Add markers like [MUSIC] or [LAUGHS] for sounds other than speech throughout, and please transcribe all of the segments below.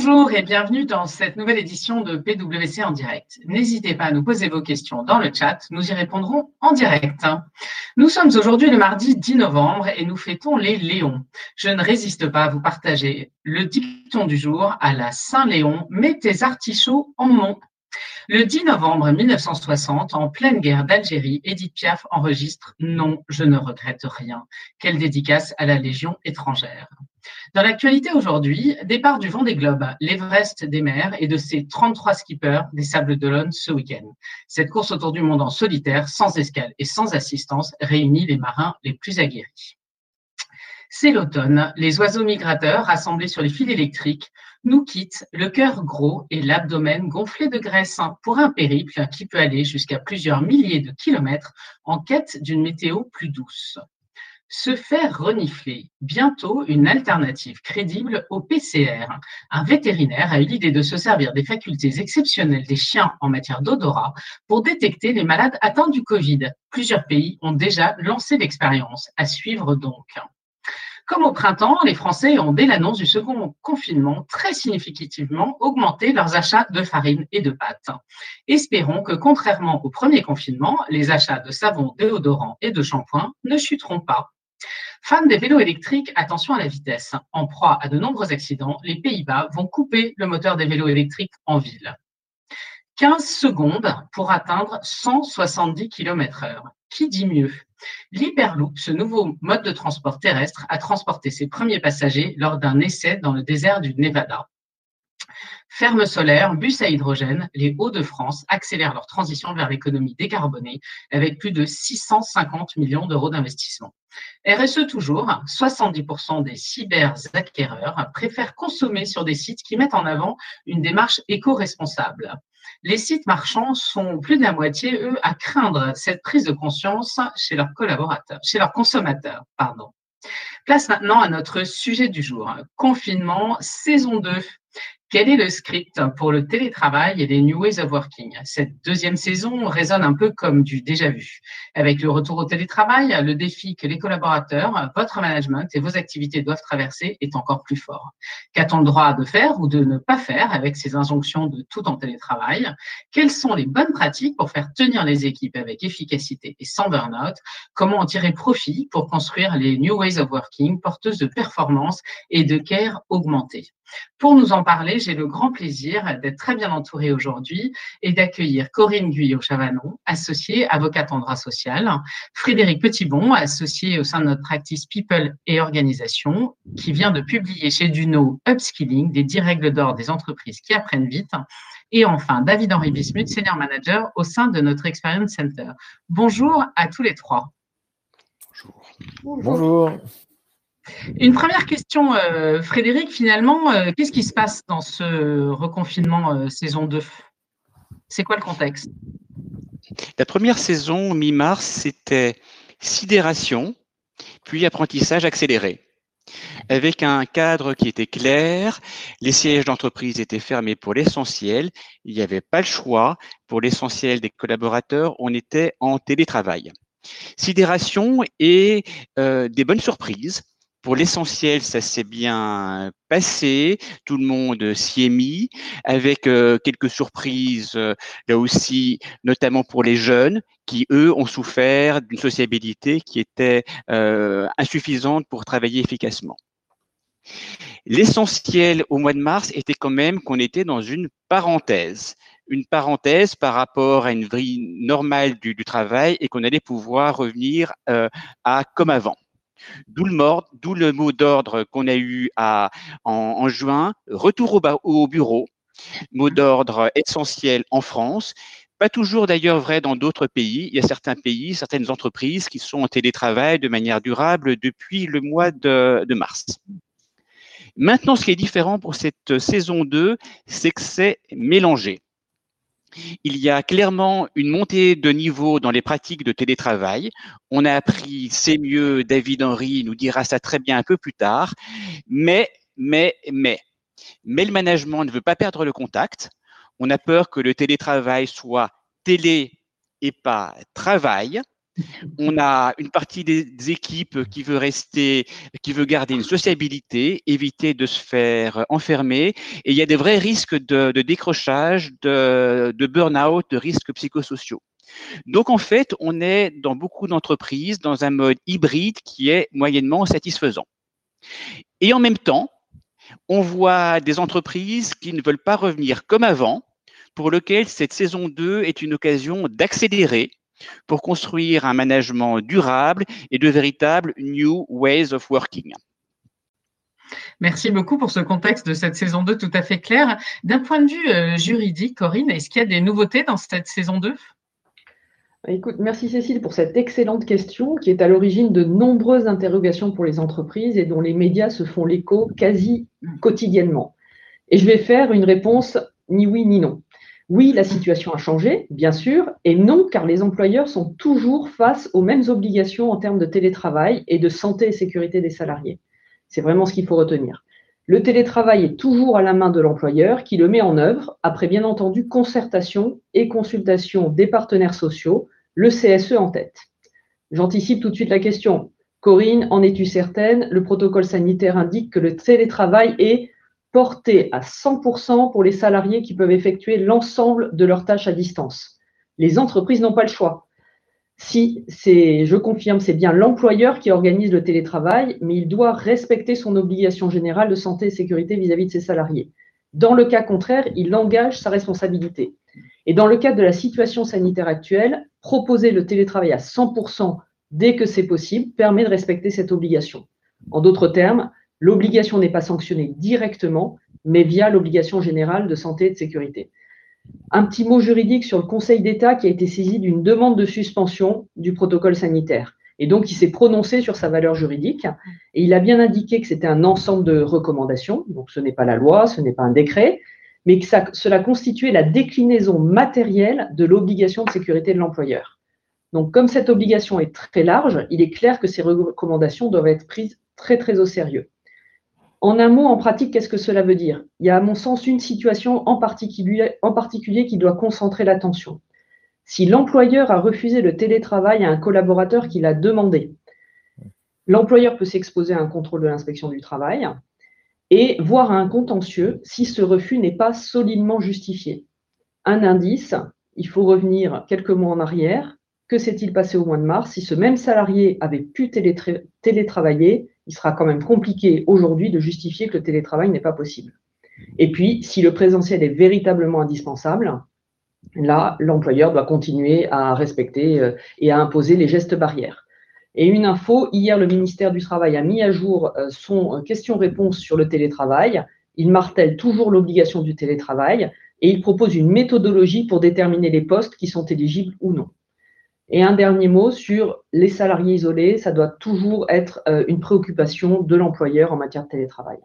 Bonjour et bienvenue dans cette nouvelle édition de PWC en direct. N'hésitez pas à nous poser vos questions dans le chat, nous y répondrons en direct. Nous sommes aujourd'hui le mardi 10 novembre et nous fêtons les Léons. Je ne résiste pas à vous partager le dicton du jour à la Saint-Léon, mets tes artichauts en mont. Le 10 novembre 1960, en pleine guerre d'Algérie, Edith Piaf enregistre Non, je ne regrette rien. Quelle dédicace à la Légion étrangère. Dans l'actualité aujourd'hui, départ du vent des globes, l'Everest des mers et de ses 33 skippers des Sables d'Olonne ce week-end. Cette course autour du monde en solitaire, sans escale et sans assistance, réunit les marins les plus aguerris. C'est l'automne. Les oiseaux migrateurs, rassemblés sur les fils électriques, nous quittent le cœur gros et l'abdomen gonflé de graisse pour un périple qui peut aller jusqu'à plusieurs milliers de kilomètres en quête d'une météo plus douce. Se faire renifler, bientôt une alternative crédible au PCR. Un vétérinaire a eu l'idée de se servir des facultés exceptionnelles des chiens en matière d'odorat pour détecter les malades atteints du Covid. Plusieurs pays ont déjà lancé l'expérience. À suivre donc. Comme au printemps, les Français ont, dès l'annonce du second confinement, très significativement augmenté leurs achats de farine et de pâtes. Espérons que, contrairement au premier confinement, les achats de savon, déodorant et de shampoing ne chuteront pas. Fans des vélos électriques, attention à la vitesse. En proie à de nombreux accidents, les Pays-Bas vont couper le moteur des vélos électriques en ville. 15 secondes pour atteindre 170 km heure. Qui dit mieux? L'Hyperloop, ce nouveau mode de transport terrestre, a transporté ses premiers passagers lors d'un essai dans le désert du Nevada. Ferme solaire, bus à hydrogène, les Hauts-de-France accélèrent leur transition vers l'économie décarbonée avec plus de 650 millions d'euros d'investissement. RSE toujours, 70% des cyber-acquéreurs préfèrent consommer sur des sites qui mettent en avant une démarche éco-responsable. Les sites marchands sont plus de la moitié, eux, à craindre cette prise de conscience chez leurs collaborateurs, chez leurs consommateurs, pardon. Place maintenant à notre sujet du jour. Confinement, saison 2. Quel est le script pour le télétravail et les New Ways of Working? Cette deuxième saison résonne un peu comme du déjà vu. Avec le retour au télétravail, le défi que les collaborateurs, votre management et vos activités doivent traverser est encore plus fort. Qu'a-t-on le droit de faire ou de ne pas faire avec ces injonctions de tout en télétravail? Quelles sont les bonnes pratiques pour faire tenir les équipes avec efficacité et sans burn-out? Comment en tirer profit pour construire les New Ways of Working porteuses de performance et de care augmentée? Pour nous en parler, j'ai le grand plaisir d'être très bien entourée aujourd'hui et d'accueillir Corinne Guyot-Chavanon, associée avocate en droit social, Frédéric Petitbon, associé au sein de notre practice People et Organisation, qui vient de publier chez Duno Upskilling, des 10 règles d'or des entreprises qui apprennent vite, et enfin, David-Henri Bismuth, senior manager au sein de notre Experience Center. Bonjour à tous les trois. Bonjour. Bonjour. Une première question, euh, Frédéric, finalement, euh, qu'est-ce qui se passe dans ce reconfinement euh, saison 2 C'est quoi le contexte? La première saison, mi-mars, c'était sidération, puis apprentissage accéléré. Avec un cadre qui était clair, les sièges d'entreprise étaient fermés pour l'essentiel, il n'y avait pas le choix. Pour l'essentiel des collaborateurs, on était en télétravail. Sidération et des bonnes surprises pour l'essentiel, ça s'est bien passé. Tout le monde s'y est mis, avec euh, quelques surprises euh, là aussi, notamment pour les jeunes qui, eux, ont souffert d'une sociabilité qui était euh, insuffisante pour travailler efficacement. L'essentiel au mois de mars était quand même qu'on était dans une parenthèse une parenthèse par rapport à une vie normale du, travail et qu'on allait pouvoir revenir à comme avant. D'où le, mot d'ordre qu'on a eu en, juin, retour au, bureau, mot d'ordre essentiel en France, pas toujours d'ailleurs vrai dans d'autres pays. Il y a certains pays, certaines entreprises qui sont en télétravail de manière durable depuis le mois de mars. Maintenant, ce qui est différent pour cette saison 2, c'est que c'est mélangé. Il y a clairement une montée de niveau dans les pratiques de télétravail. On a appris, c'est mieux, David Henry nous dira ça très bien un peu plus tard, mais, mais, mais, mais le management ne veut pas perdre le contact. On a peur que le télétravail soit télé et pas travail. On a une partie des équipes qui veut rester, qui veut garder une sociabilité, éviter de se faire enfermer. Et il y a des vrais risques de, décrochage, de, de burn-out, de risques psychosociaux. Donc en fait, on est dans beaucoup d'entreprises dans un mode hybride qui est moyennement satisfaisant. Et en même temps, on voit des entreprises qui ne veulent pas revenir comme avant, pour lesquelles cette saison 2 est une occasion d'accélérer pour construire un management durable et de véritables new ways of working. Merci beaucoup pour ce contexte de cette saison 2 tout à fait clair. D'un point de vue euh, juridique, Corinne, est-ce qu'il y a des nouveautés dans cette saison 2 Écoute, merci Cécile pour cette excellente question qui est à l'origine de nombreuses interrogations pour les entreprises et dont les médias se font l'écho quasi quotidiennement. Et je vais faire une réponse ni oui ni non. Oui, la situation a changé, bien sûr, et non, car les employeurs sont toujours face aux mêmes obligations en termes de télétravail et de santé et sécurité des salariés. C'est vraiment ce qu'il faut retenir. Le télétravail est toujours à la main de l'employeur qui le met en œuvre après bien entendu concertation et consultation des partenaires sociaux, le CSE en tête. J'anticipe tout de suite la question. Corinne, en es-tu certaine? Le protocole sanitaire indique que le télétravail est porté à 100% pour les salariés qui peuvent effectuer l'ensemble de leurs tâches à distance. Les entreprises n'ont pas le choix. Si c'est, je confirme, c'est bien l'employeur qui organise le télétravail, mais il doit respecter son obligation générale de santé et sécurité vis-à-vis de ses salariés. Dans le cas contraire, il engage sa responsabilité. Et dans le cadre de la situation sanitaire actuelle, proposer le télétravail à 100% dès que c'est possible permet de respecter cette obligation. En d'autres termes, l'obligation n'est pas sanctionnée directement, mais via l'obligation générale de santé et de sécurité. Un petit mot juridique sur le Conseil d'État qui a été saisi d'une demande de suspension du protocole sanitaire. Et donc, il s'est prononcé sur sa valeur juridique et il a bien indiqué que c'était un ensemble de recommandations. Donc, ce n'est pas la loi, ce n'est pas un décret, mais que cela constituait la déclinaison matérielle de l'obligation de sécurité de l'employeur. Donc, comme cette obligation est très large, il est clair que ces recommandations doivent être prises très, très au sérieux. En un mot, en pratique, qu'est-ce que cela veut dire? Il y a à mon sens une situation en particulier, qui doit concentrer l'attention. Si l'employeur a refusé le télétravail à un collaborateur qui l'a demandé, l'employeur peut s'exposer à un contrôle de l'inspection du travail et voir à un contentieux si ce refus n'est pas solidement justifié. Un indice, il faut revenir quelques mois en arrière. Que s'est-il passé au mois de mars Si ce même salarié avait pu télétravailler, il sera quand même compliqué aujourd'hui de justifier que le télétravail n'est pas possible. Et puis, si le présentiel est véritablement indispensable, là, l'employeur doit continuer à respecter euh, et à imposer les gestes barrières. Et une info, hier, le ministère du Travail a mis à jour euh, son euh, question-réponse sur le télétravail. Il martèle toujours l'obligation du télétravail et il propose une méthodologie pour déterminer les postes qui sont éligibles ou non. Et un dernier mot sur les salariés isolés, ça doit toujours être euh, une préoccupation de l'employeur en matière de télétravail.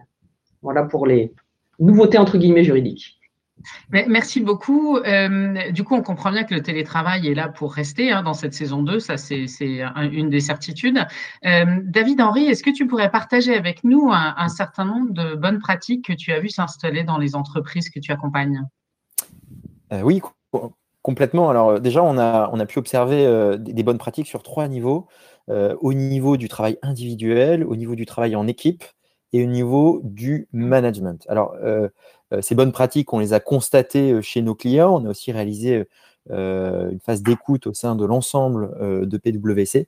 Voilà pour les nouveautés entre guillemets juridiques. Merci beaucoup. Euh, du coup, on comprend bien que le télétravail est là pour rester hein, dans cette saison 2, ça c'est une des certitudes. Euh, David Henry, est-ce que tu pourrais partager avec nous un, un, certain nombre de bonnes pratiques que tu as vues s'installer dans les entreprises que tu accompagnes? Oui, Complètement. Alors euh, déjà, on a, pu observer euh, des, bonnes pratiques sur trois niveaux. Euh, au niveau du travail individuel, au niveau du travail en équipe et au niveau du management. Alors, ces bonnes pratiques, on les a constatées chez nos clients. On a aussi réalisé une phase d'écoute au sein de l'ensemble de PwC.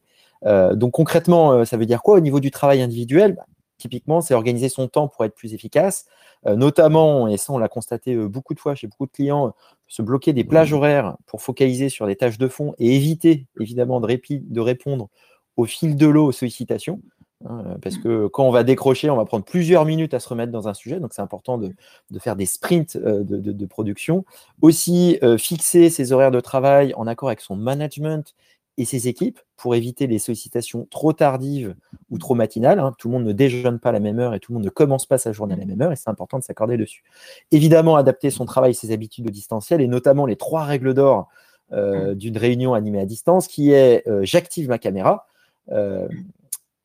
donc concrètement, ça veut dire quoi? Au niveau du travail individuel bah, Typiquement, c'est organiser son temps pour être plus efficace, notamment, et ça on l'a constaté beaucoup de fois chez beaucoup de clients, se bloquer des plages horaires pour focaliser sur des tâches de fond et éviter évidemment de, de répondre au fil de l'eau aux sollicitations. Hein, parce que quand on va décrocher, on va prendre plusieurs minutes à se remettre dans un sujet, donc c'est important de, faire des sprints euh, de, production. Aussi, euh, fixer ses horaires de travail en accord avec son management et ses équipes pour éviter les sollicitations trop tardives ou trop matinales. Hein. Tout le monde ne déjeune pas à la même heure et tout le monde ne commence pas sa journée à la même heure et c'est important de s'accorder dessus. Évidemment, adapter son travail ses habitudes au distanciel et notamment les trois règles d'or euh, mmh. d'une réunion animée à distance qui est euh, j'active ma caméra. Euh,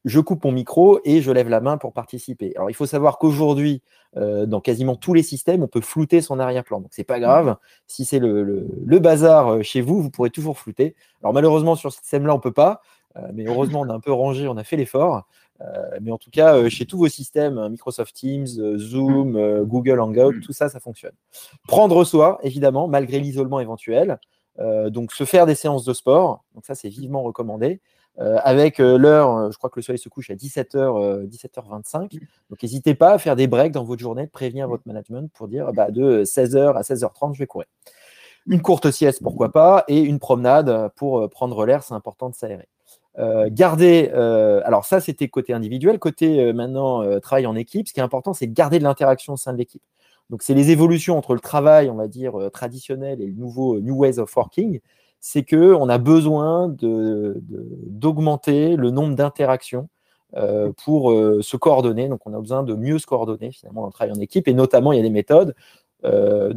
je coupe mon micro et je lève la main pour participer. Alors, il faut savoir qu'aujourd'hui, euh, dans quasiment tous les systèmes, on peut flouter son arrière-plan. Donc, ce n'est pas grave. Si c'est le, bazar euh, chez vous, vous pourrez toujours flouter. Alors, malheureusement, sur ce système-là, on ne peut pas. Euh, mais heureusement, on a un peu rangé, on a fait l'effort. mais en tout cas, chez tous vos systèmes, hein, Microsoft Teams, Zoom, Google Hangout, tout ça, ça fonctionne. Prendre soi, évidemment, malgré l'isolement éventuel. donc, se faire des séances de sport. Donc, ça, c'est vivement recommandé. Euh, avec euh, l'heure, euh, je crois que le soleil se couche à 17h, 17h25. Donc n'hésitez pas à faire des breaks dans votre journée, de prévenir votre management pour dire bah, de 16h à 16h30, je vais courir. Une courte sieste, pourquoi pas, et une promenade pour prendre l'air, c'est important de s'aérer. garder, alors ça c'était côté individuel, côté maintenant travail en équipe, ce qui est important c'est de garder de l'interaction au sein de l'équipe. Donc c'est les évolutions entre le travail, on va dire, traditionnel et le nouveau New Ways of Working c'est qu'on a besoin d'augmenter le nombre d'interactions euh, pour euh, se coordonner. Donc, on a besoin de mieux se coordonner finalement dans le travail en équipe. Et notamment, il y a des méthodes. Euh,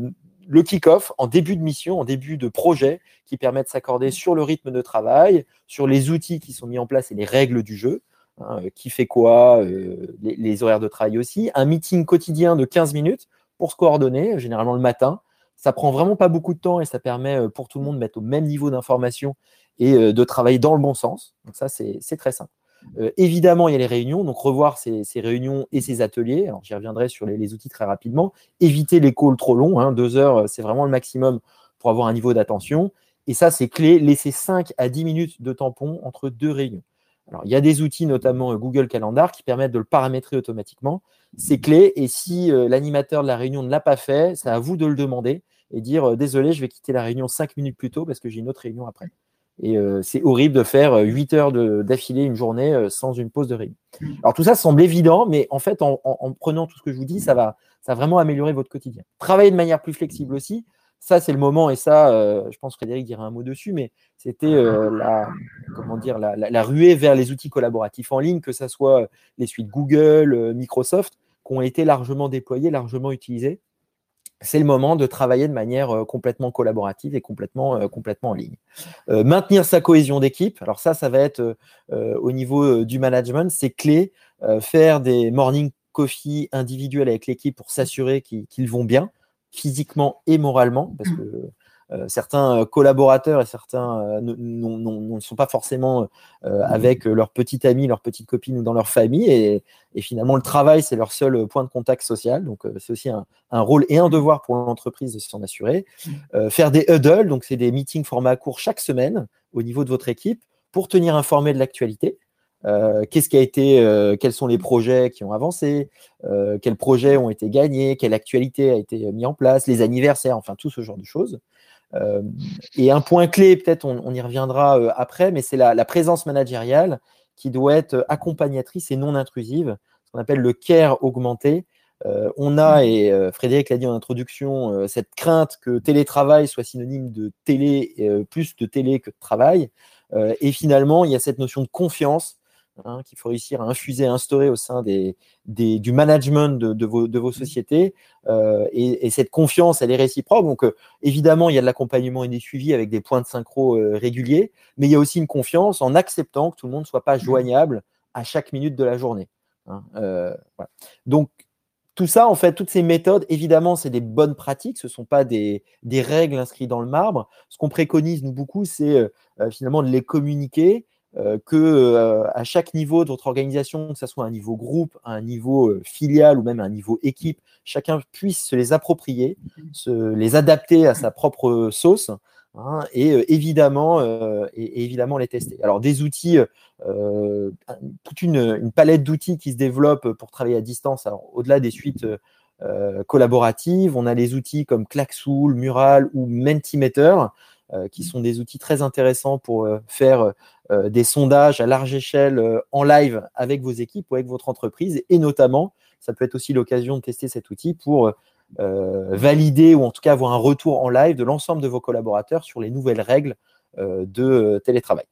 le kick-off en début de mission, en début de projet, qui permet de s'accorder sur le rythme de travail, sur les outils qui sont mis en place et les règles du jeu. Hein, qui fait quoi, les, les, horaires de travail aussi. Un meeting quotidien de 15 minutes pour se coordonner, généralement le matin, ça prend vraiment pas beaucoup de temps et ça permet euh, pour tout le monde de mettre au même niveau d'information et euh, de travailler dans le bon sens. Donc ça, c'est très simple. Euh, évidemment, il y a les réunions, donc revoir ces, réunions et ces ateliers. Alors, j'y reviendrai sur les, outils très rapidement. Éviter les calls trop longs, hein. deux heures, c'est vraiment le maximum pour avoir un niveau d'attention. Et ça, c'est clé. Laisser 5 à 10 minutes de tampon entre deux réunions. Alors, il y a des outils, notamment Google Calendar, qui permettent de le paramétrer automatiquement. C'est clé. Et si l'animateur de la réunion ne l'a pas fait, c'est à vous de le demander et dire euh, désolé, je vais quitter la réunion cinq minutes plus tôt parce que j'ai une autre réunion après. Et euh, c'est horrible de faire 8 euh, heures d'affilée une journée sans une pause de réunion. Alors tout ça semble évident, mais en fait, en, prenant tout ce que je vous dis, ça va, ça vraiment améliorer votre quotidien. Travailler de manière plus flexible aussi, ça c'est le moment, et ça, je pense que Frédéric dirait un mot dessus, mais c'était la, la, la, ruée vers les outils collaboratifs en ligne, que ce soit les suites Google, Microsoft, qui ont été largement déployés, largement utilisés c'est le moment de travailler de manière euh, complètement collaborative et complètement, euh, complètement en ligne. Euh, maintenir sa cohésion d'équipe, alors ça, ça va être au niveau du management, c'est clé. faire des morning coffee individuels avec l'équipe pour s'assurer qu'ils vont bien, physiquement et moralement, parce mmh. que certains euh, collaborateurs et certains euh, ne sont pas forcément avec leurs petits amis, leurs petites copines ou dans leur famille. Et, finalement, le travail, c'est leur seul point de contact social. Donc, c'est aussi un, rôle et un devoir pour l'entreprise de s'en assurer. faire des huddles, donc c'est des meetings format court chaque semaine au niveau de votre équipe pour tenir informé de l'actualité. qu'est-ce qui a été, quels sont les projets qui ont avancé, quels projets ont été gagnés, quelle actualité a été mise en place, les anniversaires, enfin tout ce genre de choses. Euh, et un point clé, peut-être on, y reviendra euh, après, mais c'est la, présence managériale qui doit être accompagnatrice et non intrusive, ce qu'on appelle le care augmenté. Euh, on a, et Frédéric l'a dit en introduction, cette crainte que télétravail soit synonyme de télé, plus de télé que de travail. et finalement, il y a cette notion de confiance Hein, qu'il faut réussir à infuser, à instaurer au sein des, du management de, vos, de, vos, mmh. sociétés. Euh, et, cette confiance, elle est réciproque. Donc, euh, évidemment, il y a de l'accompagnement et des suivis avec des points de synchro euh, réguliers, mais il y a aussi une confiance en acceptant que tout le monde ne soit pas mmh. joignable à chaque minute de la journée. Hein. Donc, tout ça, en fait, toutes ces méthodes, évidemment, c'est des bonnes pratiques, ce ne sont pas des, des, règles inscrites dans le marbre. Ce qu'on préconise, nous, beaucoup, c'est finalement de les communiquer euh, que euh, à chaque niveau de votre organisation, que ce soit un niveau groupe, un niveau euh, filial ou même un niveau équipe, chacun puisse se les approprier, se les adapter à sa propre sauce. Hein, et, évidemment, et, évidemment les tester. Alors des outils, toute une, palette d'outils qui se développent pour travailler à distance. Au-delà des suites collaboratives, on a les outils comme Klaxool, Mural ou Mentimeter, qui sont des outils très intéressants pour faire euh, des sondages à large échelle euh, en live avec vos équipes ou avec votre entreprise. Et notamment, ça peut être aussi l'occasion de tester cet outil pour euh, valider ou en tout cas avoir un retour en live de l'ensemble de vos collaborateurs sur les nouvelles règles de télétravail.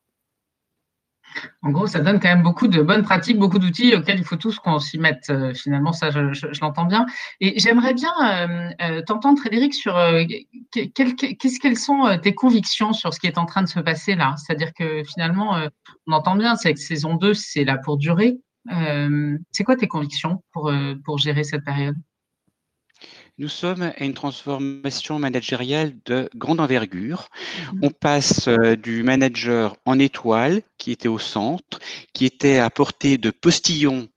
En gros, ça donne quand même beaucoup de bonnes pratiques, beaucoup d'outils auxquels il faut tous qu'on s'y mette. Euh, finalement, ça, je, l'entends bien. Et j'aimerais bien euh, euh, t'entendre, Frédéric, sur quelles sont tes convictions sur ce qui est en train de se passer là? C'est-à-dire que finalement, on entend bien, c'est que saison 2, c'est là pour durer. c'est quoi tes convictions pour, pour gérer cette période? Nous sommes à une transformation managériale de grande envergure. Mmh. On passe euh, du manager en étoile, qui était au centre, qui était à portée de postillon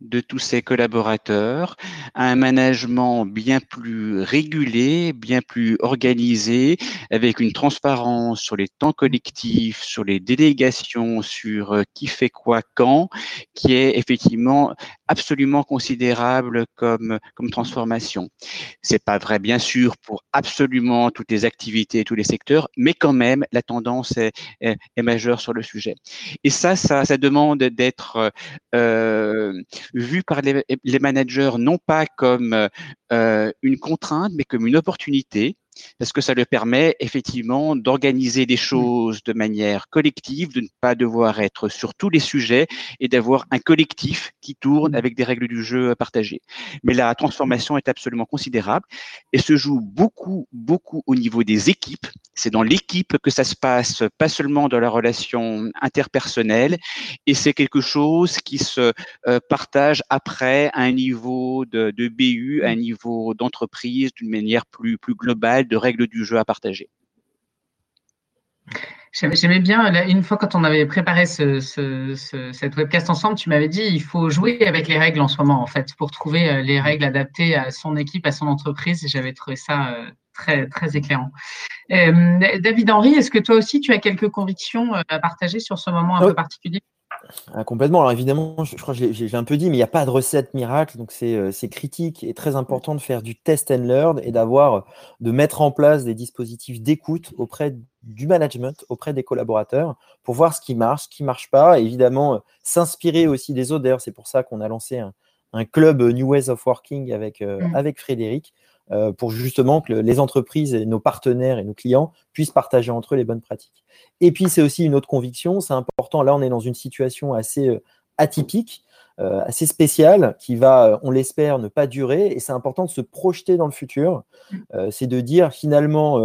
de tous ses collaborateurs, un management bien plus régulé, bien plus organisé, avec une transparence sur les temps collectifs, sur les délégations, sur euh, qui fait quoi quand, qui est effectivement absolument considérable comme, comme transformation. C'est pas vrai, bien sûr, pour absolument toutes les activités, tous les secteurs, mais quand même, la tendance est, est, majeure sur le sujet. Et ça, ça, ça demande d'être euh, vu par les, managers non pas comme euh, une contrainte, mais comme une opportunité parce que ça le permet effectivement d'organiser des mmh. choses de manière collective, de ne pas devoir être sur tous les sujets et d'avoir un collectif qui tourne mmh. avec des règles du jeu partagées. Mais la transformation est absolument considérable et se joue beaucoup, beaucoup au niveau des équipes. C'est dans l'équipe que ça se passe, pas seulement dans la relation interpersonnelle et c'est quelque chose qui se euh, partage après à un niveau de, de BU, à un mmh. niveau d'entreprise d'une manière plus, plus globale de règles du jeu à partager. J'aimais bien, une fois quand on avait préparé cette webcast ensemble, tu m'avais dit il faut jouer avec les règles en ce moment, en fait, pour trouver euh, les règles adaptées à son équipe, à son entreprise. J'avais trouvé ça euh, très, très éclairant. Euh, David Henry, est-ce que toi aussi, tu as quelques convictions à partager sur ce moment un peu particulier? Ah, complètement. Alors évidemment, je, crois que j'ai un peu dit, mais il n'y a pas de recette miracle, donc euh, c'est critique et très important de faire du test and learn et d'avoir, de mettre en place des dispositifs d'écoute auprès du management, auprès des collaborateurs, pour voir ce qui marche, ce qui ne marche pas. évidemment, euh, s'inspirer aussi des autres. D'ailleurs, c'est pour ça qu'on a lancé un, club New Ways of Working avec, euh, mmh. avec Frédéric, euh, pour justement que les entreprises et nos partenaires et nos clients puissent partager entre eux les bonnes pratiques. Et puis, c'est aussi une autre conviction, c'est important, là, on est dans une situation assez euh, atypique, euh, assez spéciale, qui va, on l'espère, ne pas durer, et c'est important de se projeter dans le futur. c'est de dire, finalement,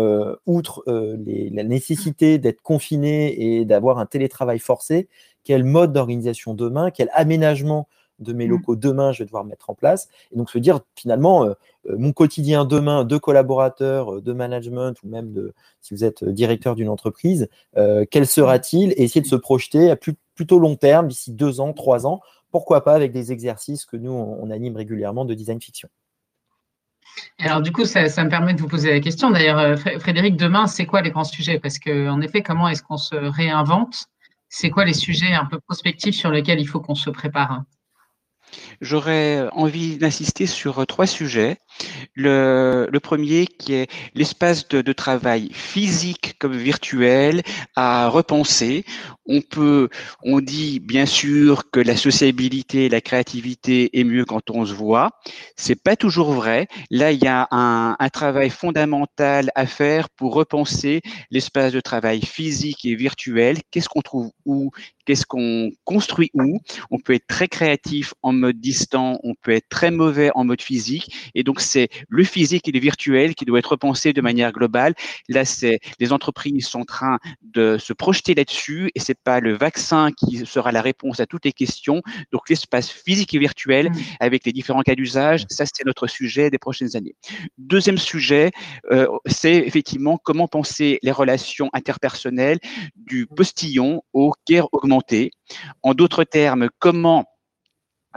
outre la nécessité d'être confiné et d'avoir un télétravail forcé, quel mode d'organisation demain, quel aménagement de mes mmh. locaux demain, je vais devoir mettre en place. Et donc se dire finalement, euh, euh, mon quotidien demain de collaborateurs, euh, de management ou même de, si vous êtes directeur d'une entreprise, quel sera-t-il? Et essayer de se projeter à plutôt long terme, d'ici deux ans, trois ans, pourquoi pas avec des exercices que nous, on, anime régulièrement de design fiction. Alors du coup, ça, me permet de vous poser la question. D'ailleurs, Frédéric, demain, c'est quoi les grands sujets? Parce qu'en effet, comment est-ce qu'on se réinvente? C'est quoi les sujets un peu prospectifs sur lesquels il faut qu'on se prépare? J'aurais envie d'insister sur trois sujets. Le, premier qui est l'espace de, travail physique comme virtuel à repenser. On peut, on dit bien sûr que la sociabilité, la créativité est mieux quand on se voit. C'est pas toujours vrai. Là, il y a un, un travail fondamental à faire pour repenser l'espace de travail physique et virtuel. Qu'est-ce qu'on trouve où? Qu'est-ce qu'on construit où? On peut être très créatif en mode distant, on peut être très mauvais en mode physique. Et donc, c'est le physique et le virtuel qui doit être repensé de manière globale. Là, c'est les entreprises sont en train de se projeter là-dessus et c'est pas le vaccin qui sera la réponse à toutes les questions. Donc, l'espace physique et virtuel mmh. avec les différents cas d'usage, ça, c'est notre sujet des prochaines années. Deuxième sujet, euh, c'est effectivement comment penser les relations interpersonnelles du postillon au care augmenté. En d'autres termes, comment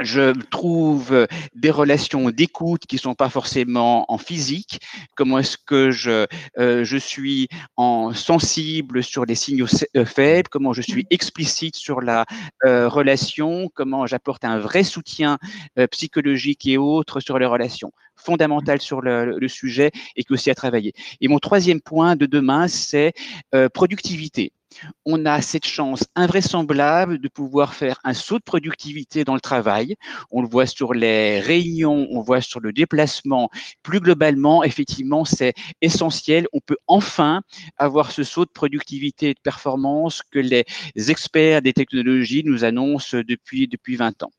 je trouve des relations d'écoute qui sont pas forcément en physique. Comment est-ce que je, euh, je suis en sensible sur les signaux euh, faibles? Comment je suis explicite sur la euh, relation? Comment j'apporte un vrai soutien psychologique et autres sur les relations? Fondamental sur le, le, sujet et qui aussi à travailler. Et mon troisième point de demain, c'est productivité. On a cette chance invraisemblable de pouvoir faire un saut de productivité dans le travail. On le voit sur les réunions, on le voit sur le déplacement. Plus globalement, effectivement, c'est essentiel. On peut enfin avoir ce saut de productivité et de performance que les experts des technologies nous annoncent depuis, depuis 20 ans.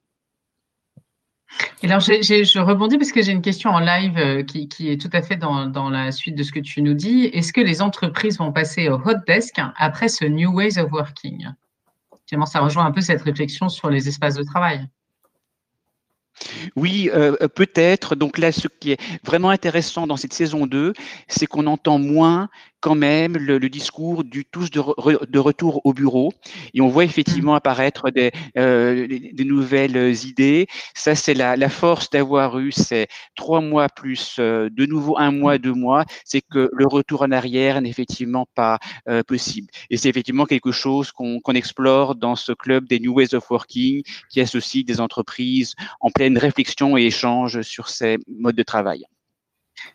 Alors, je rebondis parce que j'ai une question en live euh, qui, est tout à fait dans, la suite de ce que tu nous dis. Est-ce que les entreprises vont passer au hot desk après ce New Ways of Working? Finalement, ça rejoint un peu cette réflexion sur les espaces de travail. Oui, euh, peut-être. Donc là, ce qui est vraiment intéressant dans cette saison 2, c'est qu'on entend moins quand même le, discours du tous de, de, retour au bureau et on voit effectivement mmh. apparaître des, euh, des nouvelles idées. Ça, c'est la, la, force d'avoir eu ces trois mois plus euh, de nouveau un mois, deux mois, c'est que le retour en arrière n'est effectivement pas euh, possible. Et c'est effectivement quelque chose qu'on explore dans ce club des New Ways of Working qui associe des entreprises en pleine réflexion et échange sur ces modes de travail.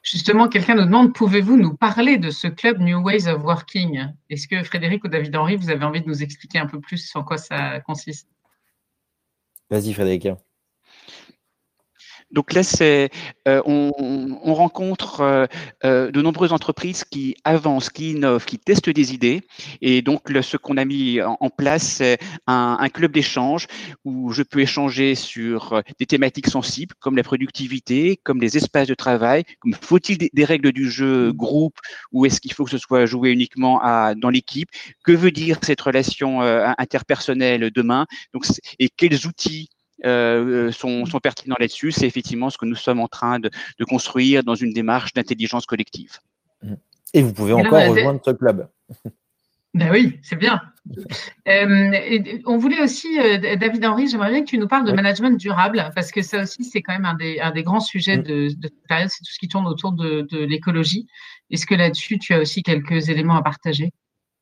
Justement, quelqu'un nous demande, pouvez-vous nous parler de ce club New Ways of Working? Est-ce que Frédéric ou David Henry, vous avez envie de nous expliquer un peu plus en quoi ça consiste? Vas-y Frédéric. Donc là, c'est, euh, on, on, rencontre euh, euh, de nombreuses entreprises qui avancent, qui innovent, qui testent des idées. Et donc, le, ce qu'on a mis en, place, c'est un, un, club d'échange où je peux échanger sur des thématiques sensibles comme la productivité, comme les espaces de travail, comme faut-il des, règles du jeu groupe ou est-ce qu'il faut que ce soit joué uniquement à, dans l'équipe? Que veut dire cette relation interpersonnelle demain? Donc, et quels outils euh, sont, sont, pertinents là-dessus. C'est effectivement ce que nous sommes en train de, de construire dans une démarche d'intelligence collective. Et vous pouvez encore rejoindre ce club. [LAUGHS] Ben oui, c'est bien. Euh, on voulait aussi, euh, David Henry, j'aimerais bien que tu nous parles de management durable, parce que ça aussi, c'est quand même un des, un des grands sujets de, de cette période, c'est tout ce qui tourne autour de, de l'écologie. Est-ce que là-dessus, tu as aussi quelques éléments à partager?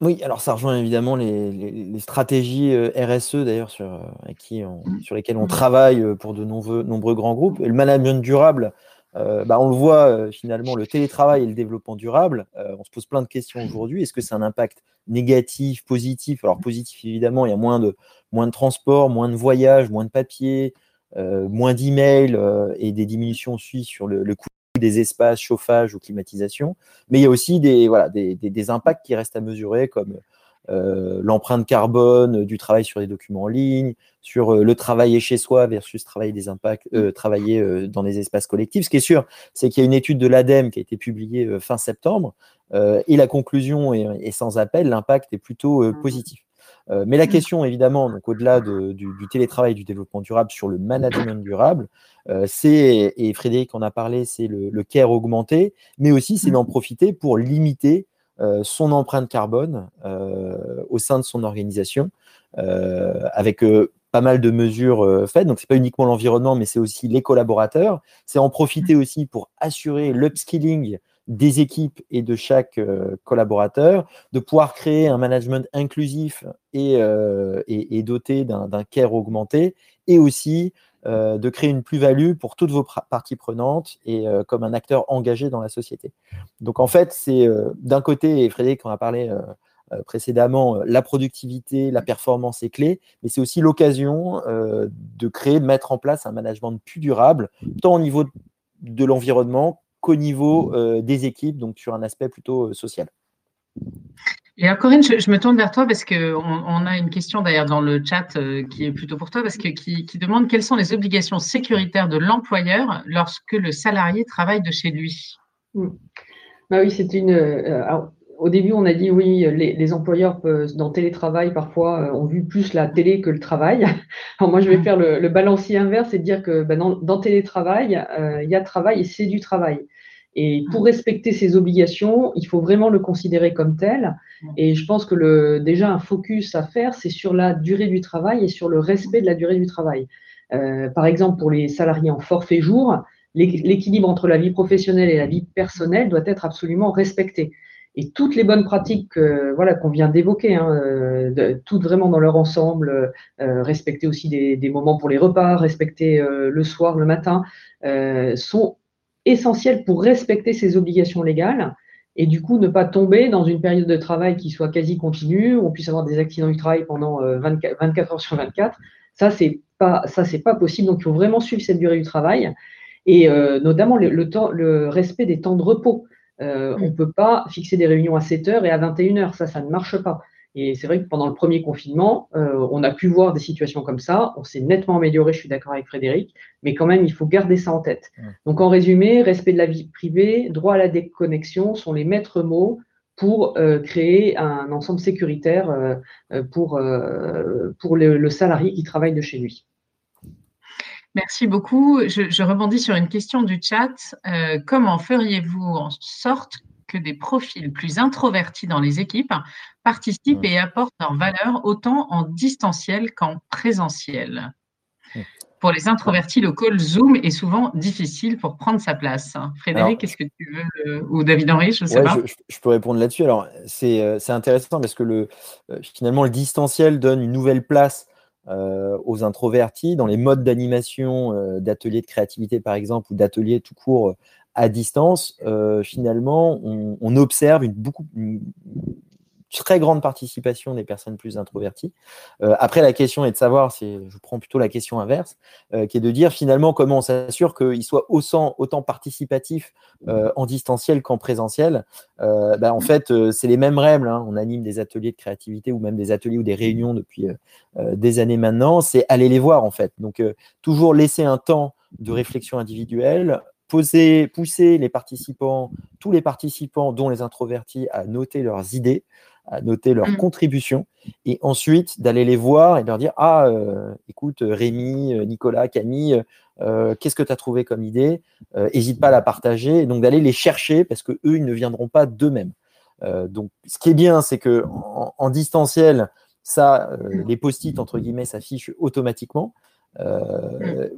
Oui, alors ça rejoint évidemment les, stratégies euh, RSE d'ailleurs sur, euh, mmh. sur lesquelles on mmh. travaille euh, pour de nombreux, nombreux grands groupes. Et le management durable, bah, on le voit finalement, le télétravail et le développement durable, on se pose plein de questions aujourd'hui. Est-ce que c'est un impact négatif, positif? Alors positif évidemment, il y a moins de, moins de transport, moins de voyages, moins de papier, moins d'emails et des diminutions aussi sur le, le coût des espaces, chauffage ou climatisation, mais il y a aussi des, voilà, des, des, impacts qui restent à mesurer, comme euh, l'empreinte carbone du travail sur des documents en ligne, sur euh, le travailler chez soi versus travailler des impacts, euh, travailler dans des espaces collectifs. Ce qui est sûr, c'est qu'il y a une étude de l'ADEME qui a été publiée fin septembre, et la conclusion est, est sans appel, l'impact est plutôt mmh. positif. Euh, mais la mmh. question, évidemment, donc au-delà du, télétravail et du développement durable sur le management durable, euh, c'est, et Frédéric en a parlé, c'est le, care augmenté, mais aussi c'est d'en mmh. profiter pour limiter euh, son empreinte carbone au sein de son organisation, avec pas mal de mesures faites. Donc, ce n'est pas uniquement l'environnement, mais c'est aussi les collaborateurs. C'est en profiter mmh. aussi pour assurer l'upskilling des équipes et de chaque euh, collaborateur, de pouvoir créer un management inclusif et, euh, doté d'un care augmenté, et aussi euh, de créer une plus-value pour toutes vos parties prenantes et comme un acteur engagé dans la société. Donc en fait, c'est d'un côté, et Frédéric en a parlé précédemment, la productivité, la performance est clé, mais c'est aussi l'occasion de créer, de mettre en place un management plus durable, tant au niveau de l'environnement qu'au niveau euh, des équipes, donc sur un aspect plutôt euh, social. Et alors, Corinne, je, me tourne vers toi parce qu'on on a une question d'ailleurs dans le chat euh, qui est plutôt pour toi, parce que qui, demande quelles sont les obligations sécuritaires de l'employeur lorsque le salarié travaille de chez lui? Mmh. Bah oui, c'est une au début, on a dit oui, les, employeurs dans le télétravail parfois euh, ont vu plus la télé que le travail. [LAUGHS] Alors moi, je vais mmh. faire le, balancier inverse et dire que ben, dans, dans, télétravail, euh, il y a travail et c'est du travail. Et pour mmh. respecter ces obligations, il faut vraiment le considérer comme tel. Mmh. Et je pense que le, déjà un focus à faire, c'est sur la durée du travail et sur le respect de la durée du travail. Euh, par exemple, pour les salariés en forfait jour, l'équilibre entre la vie professionnelle et la vie personnelle doit être absolument respecté et toutes les bonnes pratiques voilà, qu'on vient d'évoquer, hein, euh, toutes vraiment dans leur ensemble, euh, respecter aussi des, des, moments pour les repas, respecter euh, le soir, le matin, sont essentielles pour respecter ces obligations légales. et du coup ne pas tomber dans une période de travail qui soit quasi continue, où on puisse avoir des accidents du travail pendant 24, 24 heures sur 24. Ça, c'est pas, ça, c'est pas possible. Donc, il faut vraiment suivre cette durée du travail et notamment le, temps, le respect des temps de repos. On ne peut pas fixer des réunions à 7 heures et à 21 heures. Ça, ça ne marche pas. Et c'est vrai que pendant le premier confinement, euh, on a pu voir des situations comme ça. On s'est nettement amélioré, je suis d'accord avec Frédéric, mais quand même, il faut garder ça en tête. Donc, en résumé, respect de la vie privée, droit à la déconnexion sont les maîtres mots pour euh, créer un ensemble sécuritaire euh, pour, pour le, salarié qui travaille de chez lui. Merci beaucoup. Je, je, rebondis sur une question du chat. comment feriez-vous en sorte que des profils plus introvertis dans les équipes participent et apportent leur valeur autant en distanciel qu'en présentiel? Pour les introvertis, le call Zoom est souvent difficile pour prendre sa place. Frédéric, quest ce que tu veux euh, Ou David Henry, je ne sais pas. Je, peux répondre là-dessus. Alors, euh, c'est intéressant parce que le, euh, finalement, le distanciel donne une nouvelle place aux introvertis dans les modes d'animation d'ateliers de créativité, par exemple, ou d'ateliers tout court à distance, euh, finalement, on, observe une, beaucoup, très grande participation des personnes plus introverties. Euh, après, la question est de savoir, je prends plutôt la question inverse, euh, qui est de dire finalement comment on s'assure qu'ils soient autant, autant participatifs en distanciel qu'en présentiel. Ben, en fait, c'est les mêmes règles. Hein. On anime des ateliers de créativité ou même des ateliers ou des réunions depuis des années maintenant. C'est aller les voir en fait. Donc, toujours laisser un temps de réflexion individuelle, pousser les participants, tous les participants, dont les introvertis, à noter leurs idées, à noter leurs mm. contributions, et ensuite d'aller les voir et leur dire Ah, euh, écoute, Rémi, euh, Nicolas, Camille, euh, qu'est-ce que tu as trouvé comme idée N'hésite pas à la partager, et donc d'aller les chercher parce qu'eux, ils ne viendront pas d'eux-mêmes. donc, ce qui est bien, c'est que en, distanciel, ça, les post-it, entre guillemets, s'affichent automatiquement. Euh,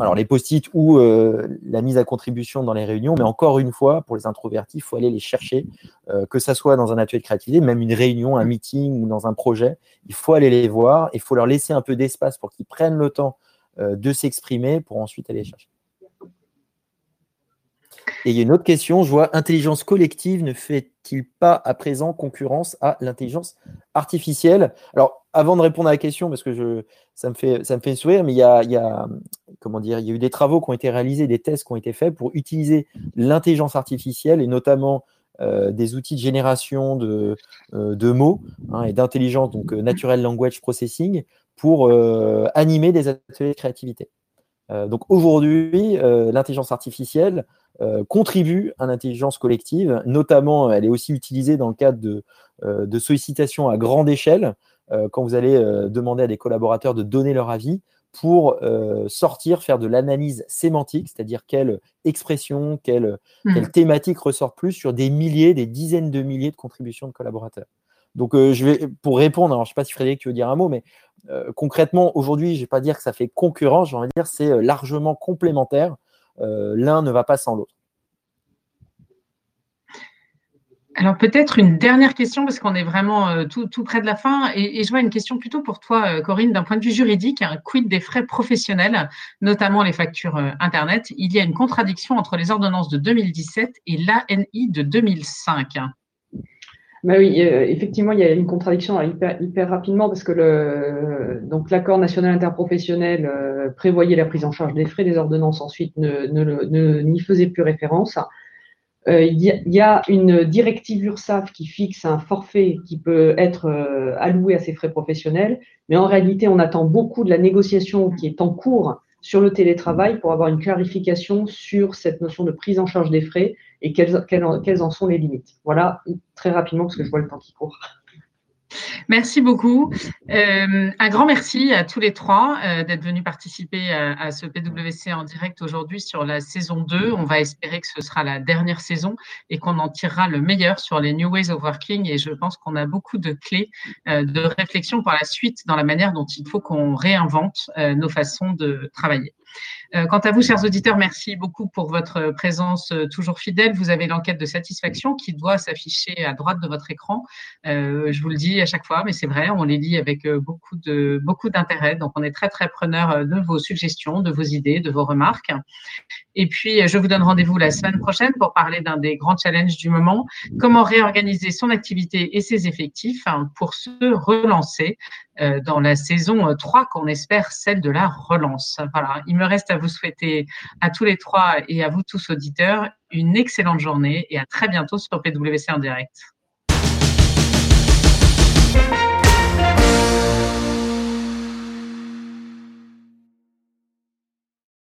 alors les post-it ou euh, la mise à contribution dans les réunions, mais encore une fois, pour les introvertis, il faut aller les chercher, euh, que ça soit dans un atelier de créativité, même une réunion, un meeting ou dans un projet, il faut aller les voir, il faut leur laisser un peu d'espace pour qu'ils prennent le temps de s'exprimer pour ensuite aller les chercher. Et il y a une autre question, je vois, intelligence collective ne fait-il pas à présent concurrence à l'intelligence artificielle? Avant de répondre à la question, parce que ça, me fait, ça me fait sourire, mais il y, a, comment dire, y a eu des travaux qui ont été réalisés, des tests qui ont été faits pour utiliser l'intelligence artificielle et notamment euh, des outils de génération de, euh, mots hein, et d'intelligence, donc euh, Natural Language Processing, pour animer des ateliers de créativité. donc aujourd'hui, l'intelligence artificielle contribue à l'intelligence collective, notamment elle est aussi utilisée dans le cadre de, de sollicitations à grande échelle, euh, quand vous allez euh, demander à des collaborateurs de donner leur avis pour euh, sortir, faire de l'analyse sémantique, c'est-à-dire quelle expression, quelle, hmm. thématique ressort plus sur des milliers, des dizaines de milliers de contributions de collaborateurs. Donc, je vais, pour répondre, alors je ne sais pas si Frédéric, tu veux dire un mot, mais concrètement, aujourd'hui, je ne vais pas dire que ça fait concurrence, j'ai envie de dire c'est largement complémentaire. L'un ne va pas sans l'autre. Alors peut-être une dernière question parce qu'on est vraiment euh, tout, près de la fin et, je vois une question plutôt pour toi euh, Corinne d'un point de vue juridique, quid des frais professionnels, notamment les factures euh, Internet? Il y a une contradiction entre les ordonnances de 2017 et l'ANI de 2005. Bah oui, effectivement, il y a une contradiction hyper, hyper rapidement parce que donc l'accord national interprofessionnel prévoyait la prise en charge des frais, des ordonnances ensuite ne, ne, n'y faisait plus référence. Euh, il y, a une directive URSAF qui fixe un forfait qui peut être euh, alloué à ces frais professionnels, mais en réalité, on attend beaucoup de la négociation qui est en cours sur le télétravail pour avoir une clarification sur cette notion de prise en charge des frais et quelles, quelles en sont les limites. Voilà, très rapidement, parce que je vois le temps qui court. Merci beaucoup. Euh, un grand merci à tous les trois euh, d'être venus participer à, ce PWC en direct aujourd'hui sur la saison 2. On va espérer que ce sera la dernière saison et qu'on en tirera le meilleur sur les New Ways of Working. Et je pense qu'on a beaucoup de clés euh, de réflexion pour la suite dans la manière dont il faut qu'on réinvente nos façons de travailler. Quant à vous, chers auditeurs, merci beaucoup pour votre présence toujours fidèle. Vous avez l'enquête de satisfaction qui doit s'afficher à droite de votre écran. Je vous le dis, à chaque fois, mais c'est vrai, on les lit avec beaucoup de beaucoup d'intérêt. Donc, on est très très preneur de vos suggestions, de vos idées, de vos remarques. Et puis, je vous donne rendez-vous la semaine prochaine pour parler d'un des grands challenges du moment comment réorganiser son activité et ses effectifs hein, pour se relancer dans la saison 3 qu'on espère celle de la relance. Voilà, il me reste à vous souhaiter à tous les trois et à vous tous auditeurs une excellente journée et à très bientôt sur PwC en direct.